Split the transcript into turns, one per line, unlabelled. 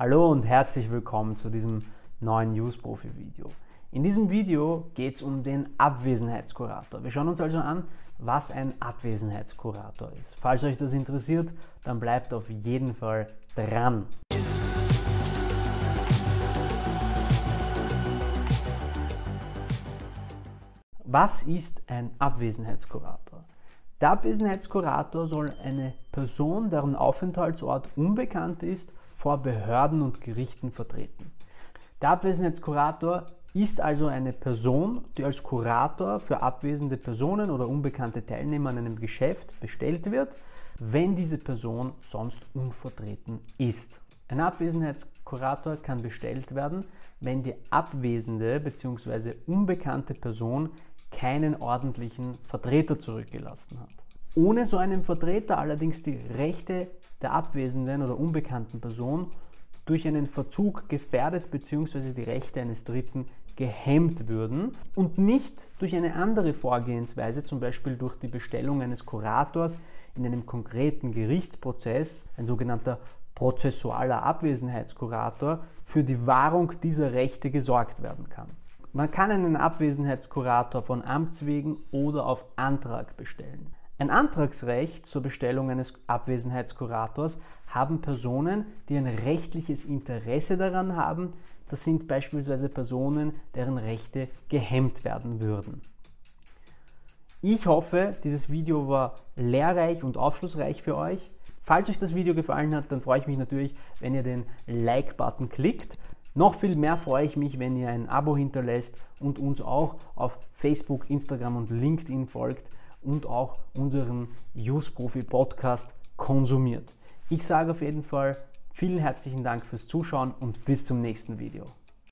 Hallo und herzlich willkommen zu diesem neuen News-Profi-Video. In diesem Video geht es um den Abwesenheitskurator. Wir schauen uns also an, was ein Abwesenheitskurator ist. Falls euch das interessiert, dann bleibt auf jeden Fall dran. Was ist ein Abwesenheitskurator? Der Abwesenheitskurator soll eine Person, deren Aufenthaltsort unbekannt ist, vor Behörden und Gerichten vertreten. Der Abwesenheitskurator ist also eine Person, die als Kurator für abwesende Personen oder unbekannte Teilnehmer an einem Geschäft bestellt wird, wenn diese Person sonst unvertreten ist. Ein Abwesenheitskurator kann bestellt werden, wenn die abwesende bzw. unbekannte Person keinen ordentlichen Vertreter zurückgelassen hat. Ohne so einen Vertreter allerdings die Rechte der abwesenden oder unbekannten Person durch einen Verzug gefährdet bzw. die Rechte eines Dritten gehemmt würden und nicht durch eine andere Vorgehensweise, zum Beispiel durch die Bestellung eines Kurators in einem konkreten Gerichtsprozess, ein sogenannter prozessualer Abwesenheitskurator, für die Wahrung dieser Rechte gesorgt werden kann. Man kann einen Abwesenheitskurator von Amts wegen oder auf Antrag bestellen. Ein Antragsrecht zur Bestellung eines Abwesenheitskurators haben Personen, die ein rechtliches Interesse daran haben. Das sind beispielsweise Personen, deren Rechte gehemmt werden würden. Ich hoffe, dieses Video war lehrreich und aufschlussreich für euch. Falls euch das Video gefallen hat, dann freue ich mich natürlich, wenn ihr den Like-Button klickt. Noch viel mehr freue ich mich, wenn ihr ein Abo hinterlässt und uns auch auf Facebook, Instagram und LinkedIn folgt und auch unseren Use Profi Podcast konsumiert. Ich sage auf jeden Fall vielen herzlichen Dank fürs Zuschauen und bis zum nächsten Video.